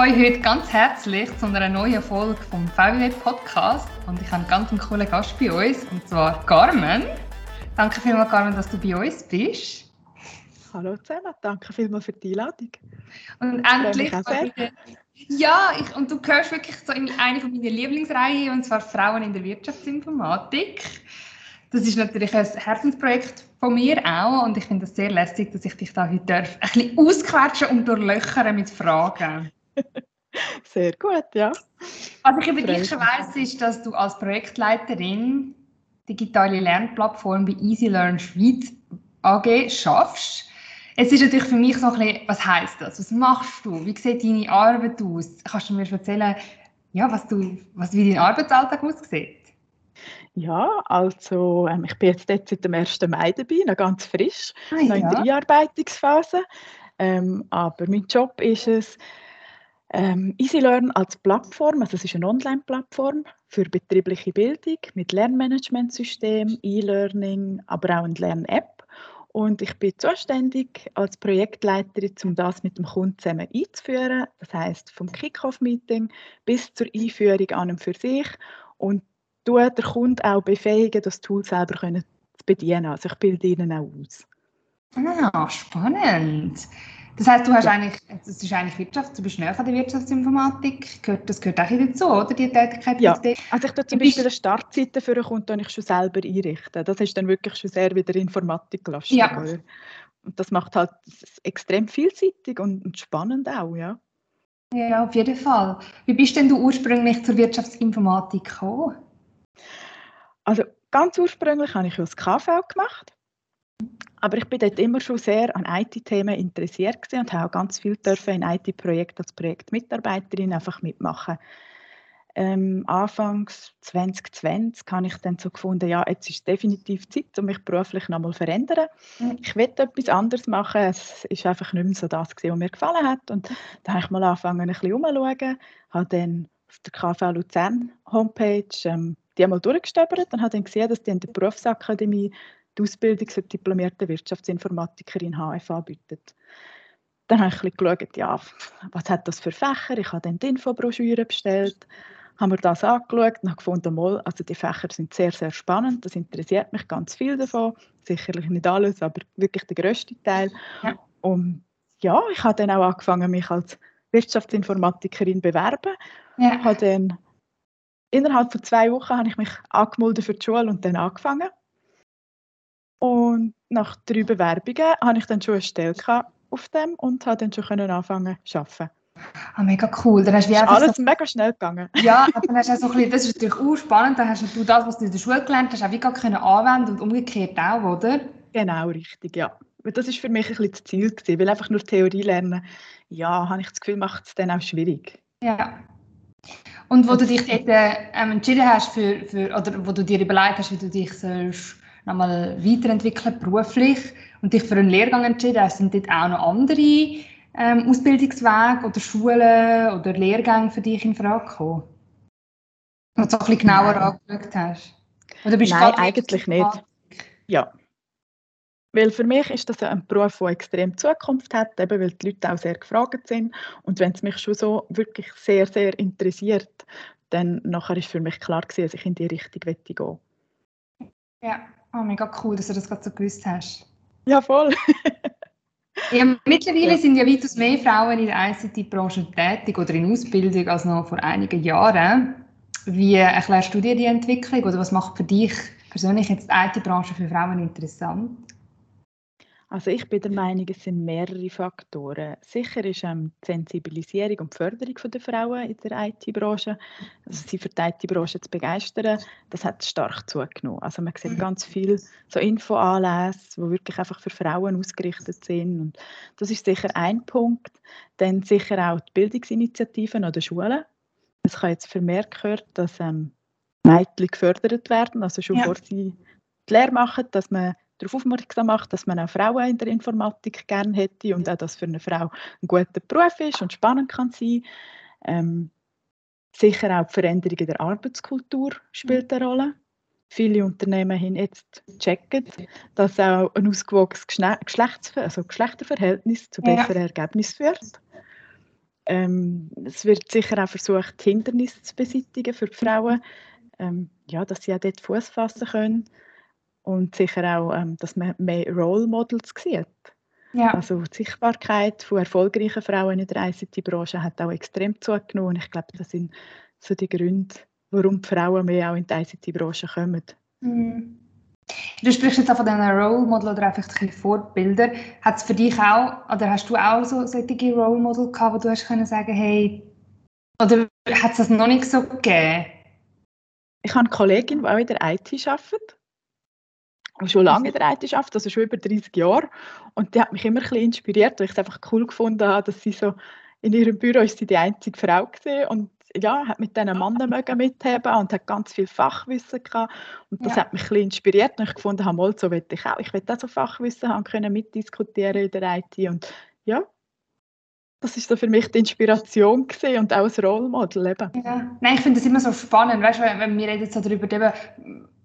euch heute ganz herzlich zu einer neuen Folge vom VW Podcast und ich habe einen ganz coolen Gast bei uns und zwar Carmen. Danke vielmals, Carmen, dass du bei uns bist. Hallo zusammen, danke vielmals für die Einladung. Und endlich wieder, ja, ich, und du gehörst wirklich so in eine von meinen Lieblingsreihen und zwar Frauen in der Wirtschaftsinformatik. Das ist natürlich ein Herzensprojekt von mir auch und ich finde es sehr lästig, dass ich dich da heute darf, ein bisschen ausquetschen und durchlöchern mit Fragen. Sehr gut, ja. Was ich über dich schon weiss, ist, dass du als Projektleiterin digitale Lernplattform bei EasyLearn Schweiz AG schaffst. Es ist natürlich für mich so ein bisschen, was heisst das? Was machst du? Wie sieht deine Arbeit aus? Kannst du mir erzählen, ja, was du, was, wie dein Arbeitsalltag aussieht? Ja, also ähm, ich bin jetzt dort seit dem 1. Mai dabei, noch ganz frisch, ah, noch in der Einarbeitungsphase. Ähm, aber mein Job ist es, ähm, EasyLearn als Plattform, also es ist eine Online-Plattform für betriebliche Bildung mit Lernmanagementsystem, E-Learning, aber auch eine Lern-App. Und ich bin zuständig als Projektleiterin, um das mit dem Kunden zusammen einzuführen. Das heißt vom Kick-Off-Meeting bis zur Einführung an und für sich. Und tue den Kunden auch befähigen, das Tool selber können zu bedienen. Also ich bilde ihnen auch aus. Ah, spannend. Das heißt, du hast ja. eigentlich, das ist eigentlich Wirtschaft, du bist näher an der Wirtschaftsinformatik, das gehört auch dazu, oder, die Tätigkeit? Ja, also ich tue zum Beispiel eine Startseite für einen Kunden, die ich schon selber einrichten. Das ist dann wirklich schon sehr wieder informatiklastig. Ja. Oder? Und das macht halt extrem vielseitig und, und spannend auch, ja. Ja, auf jeden Fall. Wie bist denn du ursprünglich zur Wirtschaftsinformatik gekommen? Also ganz ursprünglich habe ich das KV gemacht. Aber ich bin dort immer schon sehr an IT-Themen interessiert und habe auch ganz viel dürfen in IT-Projekten als Projektmitarbeiterin einfach mitmachen. Ähm, Anfangs 2020 habe ich dann so gefunden, ja, jetzt ist definitiv Zeit, um mich beruflich nochmal zu verändern. Mhm. Ich will etwas anderes machen. Es ist einfach nicht mehr so das, was mir gefallen hat. Und da habe ich mal angefangen, ein bisschen umzuschauen. Habe dann auf der KV Luzern Homepage ähm, die einmal durchgestöbert und habe dann gesehen, dass die in der Berufsakademie die Ausbildung zur diplomierten Wirtschaftsinformatikerin HF anbietet. Dann habe ich geschaut, ja, was hat das für Fächer? Ich habe dann die Infobroschüre bestellt, habe mir das angeschaut und habe gefunden, mal, also die Fächer sind sehr, sehr spannend, das interessiert mich ganz viel davon, sicherlich nicht alles, aber wirklich der grösste Teil. Ja. Und ja, ich habe dann auch angefangen, mich als Wirtschaftsinformatikerin zu bewerben. Ja. Habe dann, innerhalb von zwei Wochen habe ich mich angemeldet für die Schule und dann angefangen. Und nach drei Bewerbungen hatte ich dann schon eine Stelle auf dem und konnte dann schon anfangen zu arbeiten. Ah, mega cool. Dann hast du alles so, mega schnell gegangen. Ja, dann hast du so ein bisschen, das ist natürlich auch spannend, dann hast du das, was du in der Schule gelernt hast, auch wie gar können anwenden und umgekehrt auch, oder? Genau, richtig, ja. Das war für mich ein bisschen das Ziel, gewesen, weil einfach nur Theorie lernen, ja, habe ich das Gefühl, macht es dann auch schwierig. Ja. Und wo du dich dort ähm, entschieden hast, für, für, oder wo du dir überlegt hast, wie du dich sollst nochmal weiterentwickeln beruflich und dich für einen Lehrgang entschieden hast, sind dort auch noch andere ähm, Ausbildungswege oder Schulen oder Lehrgänge für dich in Frage gekommen? Wo du so ein bisschen genauer Nein. angeschaut hast? Oder bist Nein, eigentlich nicht. Ja. Weil für mich ist das ein Beruf, der extrem Zukunft hat, eben weil die Leute auch sehr gefragt sind. Und wenn es mich schon so wirklich sehr, sehr interessiert, dann nachher ist für mich klar gewesen, dass ich in die Richtung gehen möchte. Ja, Oh, mega cool, dass du das gerade so gewusst hast. Ja, voll. ja, mittlerweile ja. sind ja weitaus mehr Frauen in der ICT-Branche tätig oder in Ausbildung als noch vor einigen Jahren. Wie erklärst du dir die Entwicklung oder was macht für dich persönlich jetzt die IT-Branche für Frauen interessant? Also ich bin der Meinung, es sind mehrere Faktoren. Sicher ist ähm, die Sensibilisierung und die Förderung der Frauen in der IT-Branche, also sie für die IT-Branche zu begeistern, das hat stark zugenommen. Also man sieht mhm. ganz viel so Infoanlässe, die wirklich einfach für Frauen ausgerichtet sind und das ist sicher ein Punkt. Dann sicher auch die Bildungsinitiativen an den Schulen. Es kann jetzt vermehrt gehört, dass ähm, Mädchen gefördert werden, also schon ja. vor sie die Lehre machen, dass man darauf aufmerksam macht, dass man auch Frauen in der Informatik gerne hätte und auch, dass für eine Frau ein guter Beruf ist und spannend kann sein. Ähm, sicher auch die Veränderung in der Arbeitskultur spielt eine Rolle. Viele Unternehmen haben jetzt checken, dass auch ein ausgewogenes Geschlechts also Geschlechterverhältnis zu besseren ja. Ergebnissen führt. Ähm, es wird sicher auch versucht, Hindernisse zu beseitigen für die Frauen, ähm, ja, dass sie auch dort Fuß fassen können und sicher auch, ähm, dass man mehr Role Models sieht. Ja. Also die Sichtbarkeit von erfolgreichen Frauen in der ICT-Branche hat auch extrem zugenommen. Ich glaube, das sind so die Gründe, warum die Frauen mehr auch in die ICT-Branche kommen. Mhm. Du sprichst jetzt auch von diesen Role Model oder einfach ein Vorbilder. Hat es für dich auch, oder hast du auch so solche Role Model gehabt, wo du hast können sagen, hey, oder hat es das noch nicht so gegeben? Ich habe eine Kollegin, die auch in der IT arbeitet schon lange in der IT arbeitet, also schon über 30 Jahre. Und die hat mich immer ein bisschen inspiriert, weil ich es einfach cool gefunden habe, dass sie so in ihrem Büro ist sie die einzige Frau gesehen und ja, hat mit diesen Männern mitheben und hat ganz viel Fachwissen gehabt. Und das ja. hat mich ein bisschen inspiriert und ich gefunden habe, mal, so will ich auch. Ich will auch so Fachwissen haben können mitdiskutieren in der IT und ja, das ist so für mich die Inspiration gewesen und auch ein Role Model eben. Ja. Nein, ich finde das immer so spannend, weißt du, wenn wir reden so darüber, eben,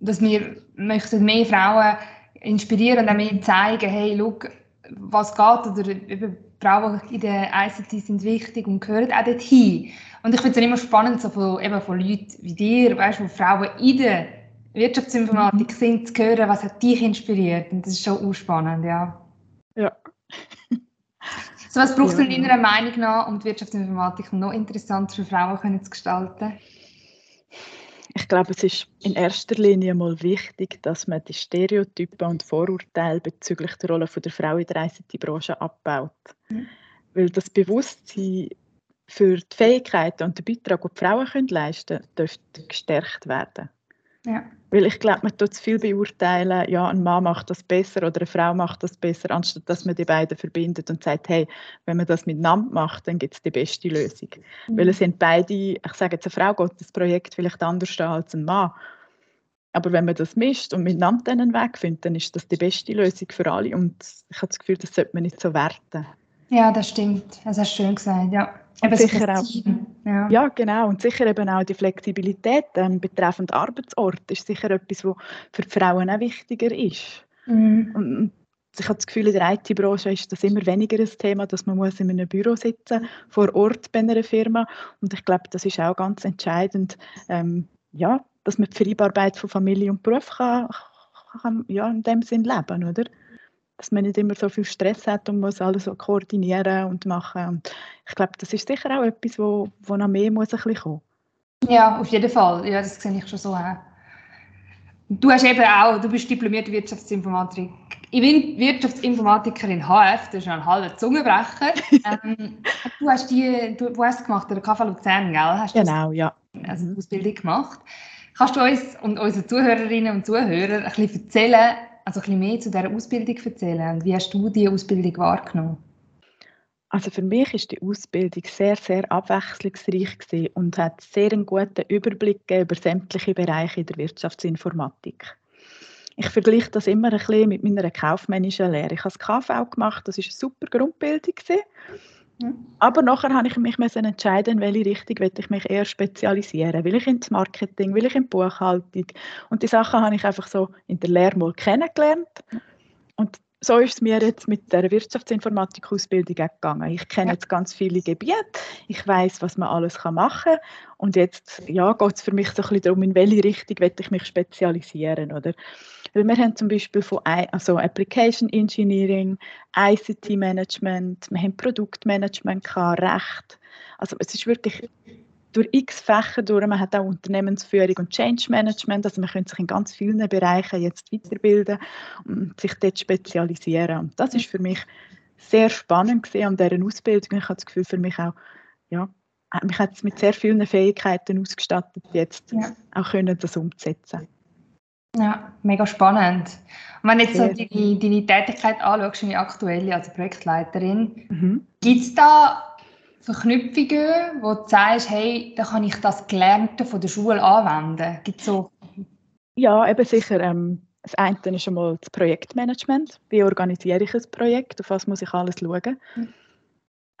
dass wir möchten mehr Frauen inspirieren und auch mehr zeigen, hey, schau, was geht, oder eben, Frauen in der ICT sind wichtig und gehören auch dorthin. Und ich finde es immer spannend, so von, eben von Leuten wie dir, weißt, wo Frauen in der Wirtschaftsinformatik sind, zu hören, was hat dich inspiriert. Und das ist schon spannend, ja. Ja. so was braucht es ja. in deiner Meinung nach, um die Wirtschaftsinformatik noch interessanter für Frauen zu gestalten? Ich glaube, es ist in erster Linie mal wichtig, dass man die Stereotypen und Vorurteile bezüglich der Rolle der Frau in der ICT-Branche abbaut. Mhm. Weil das Bewusstsein für die Fähigkeiten und den Beitrag, den die Frauen können leisten können, dürfte gestärkt werden. Ja. Weil ich glaube, man tut zu viel beurteilen, ja, ein Mann macht das besser oder eine Frau macht das besser, anstatt dass man die beiden verbindet und sagt, hey, wenn man das miteinander macht, dann gibt es die beste Lösung. Mhm. Weil es sind beide, ich sage jetzt, eine Frau geht das Projekt vielleicht anders an als ein Mann. Aber wenn man das mischt und miteinander einen Weg findet, dann ist das die beste Lösung für alle. Und ich habe das Gefühl, das sollte man nicht so werten. Ja, das stimmt. Das hast du schön gesagt, ja. Und sicher auch, ja. ja. genau. Und sicher eben auch die Flexibilität ähm, betreffend Arbeitsort ist sicher etwas, was für die Frauen auch wichtiger ist. Mhm. Und ich habe das Gefühl, in der IT-Branche ist das immer weniger ein Thema, dass man muss in einem Büro sitzen vor Ort bei einer Firma. Und ich glaube, das ist auch ganz entscheidend, ähm, ja, dass man die Vereinbarkeit von Familie und Beruf kann, kann ja, in dem Sinn leben, oder? Dass man nicht immer so viel Stress hat und muss alles so koordinieren und machen. Und ich glaube, das ist sicher auch etwas, wo, wo noch mehr muss ein bisschen kommen. Ja, auf jeden Fall. Ja, das sehe ich schon so auch. Du hast eben auch, du bist diplomierte Wirtschaftsinformatik. Ich bin Wirtschaftsinformatikerin HF, das ist ein halber Zungenbrecher. ähm, du hast die, du, wo hast du gemacht? Der KV Luzern, gell? Hast genau, ja. Also eine Ausbildung gemacht. Kannst du uns und unseren Zuhörerinnen und Zuhörern ein bisschen erzählen, also ein bisschen mehr zu dieser Ausbildung erzählen wie hast du diese Ausbildung wahrgenommen? Also für mich ist die Ausbildung sehr, sehr abwechslungsreich und hat sehr einen guten Überblick über sämtliche Bereiche der Wirtschaftsinformatik. Ich vergleiche das immer ein bisschen mit meiner kaufmännischen Lehre. Ich habe das KV gemacht, das war eine super Grundbildung. Aber nachher habe ich mich entscheiden, in welche Richtung will ich mich eher spezialisieren. Will ich ins Marketing, will ich in die Buchhaltung? Und die Sachen habe ich einfach so in der Lehre mal kennengelernt. Und so ist es mir jetzt mit der Wirtschaftsinformatik-Ausbildung gegangen. Ich kenne jetzt ganz viele Gebiete, ich weiß, was man alles machen kann. Und jetzt ja, geht es für mich so ein bisschen darum, in welche Richtung will ich mich spezialisieren. Oder? Weil wir haben zum Beispiel von also Application Engineering, ICT Management, wir haben Produktmanagement, Recht. Also es ist wirklich durch x Fächer durch. Man hat auch Unternehmensführung und Change Management. Also man könnte sich in ganz vielen Bereichen jetzt weiterbilden und sich dort spezialisieren. Und das ist für mich sehr spannend gesehen an dieser Ausbildung. Ich habe das Gefühl, für mich auch, ja, mich hat es mit sehr vielen Fähigkeiten ausgestattet, jetzt ja. auch können das umzusetzen. Ja, mega spannend. Und wenn du jetzt so deine, deine Tätigkeit anschaust, deine aktuelle als Projektleiterin, mhm. gibt es da Verknüpfungen, wo du sagst, hey, da kann ich das Gelernte von der Schule anwenden? Gibt's so? Ja, eben sicher. Ähm, das eine ist einmal das Projektmanagement. Wie organisiere ich ein Projekt? Auf was muss ich alles schauen? Mhm.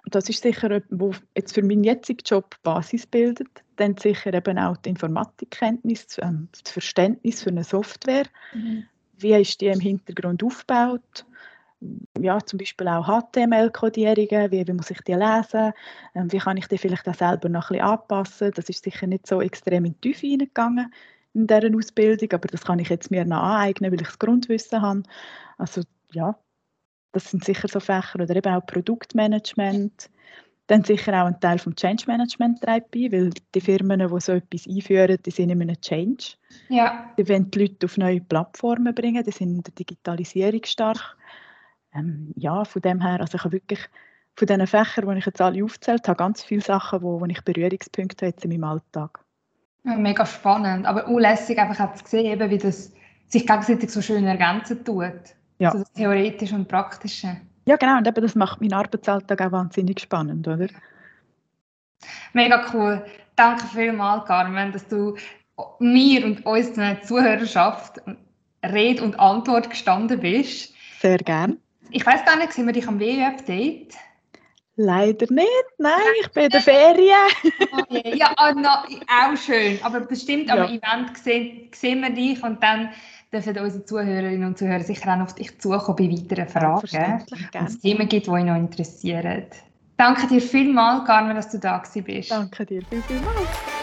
Das ist sicher, wo jetzt für meinen jetzigen Job Basis bildet. Dann sicher eben auch die Informatikkenntnis, ähm, das Verständnis für eine Software. Mhm. Wie ist die im Hintergrund aufgebaut? Ja, zum Beispiel auch HTML-Kodierungen, wie, wie muss ich die lesen, ähm, wie kann ich die vielleicht auch selber noch ein bisschen anpassen. Das ist sicher nicht so extrem in die Tiefe hineingegangen in dieser Ausbildung, aber das kann ich jetzt mir noch aneignen, weil ich das Grundwissen habe. Also ja, das sind sicher so Fächer oder eben auch Produktmanagement. Dann sicher auch ein Teil vom Change Management bei, weil die Firmen, die so etwas einführen, die sind in einem Change. Ja. Die wollen die Leute auf neue Plattformen bringen, die sind in der Digitalisierung stark. Ähm, ja, von dem her, also ich habe wirklich von diesen Fächern, die ich jetzt alle aufgezählt habe, ganz viele Sachen, wo, wo ich Berührungspunkte habe in meinem Alltag. Ja, mega spannend, aber unlässig einfach zu sehen, eben, wie das sich gegenseitig so schön ergänzen tut. Ja. Also das Theoretische und Praktische. Ja, genau. Und eben das macht meinen Arbeitsalltag auch wahnsinnig spannend, oder? Mega cool. Danke vielmals, Carmen, dass du mir und unseren Zuhörerschaft Rede und Antwort gestanden bist. Sehr gern. Ich weiß gar nicht, sind wir dich am WU-Update? Leider nicht, nein, ich bin in der Ferien. okay. Ja, oh, no, auch schön. Aber bestimmt am Event sehen, sehen wir dich und dann dürfen unsere Zuhörerinnen und Zuhörer sicher auch auf dich zukommen bei weiteren Fragen. Wenn es Themen gibt, die euch noch interessieren. Danke dir vielmals, Carmen, dass du da bist. Danke dir viel, vielmals.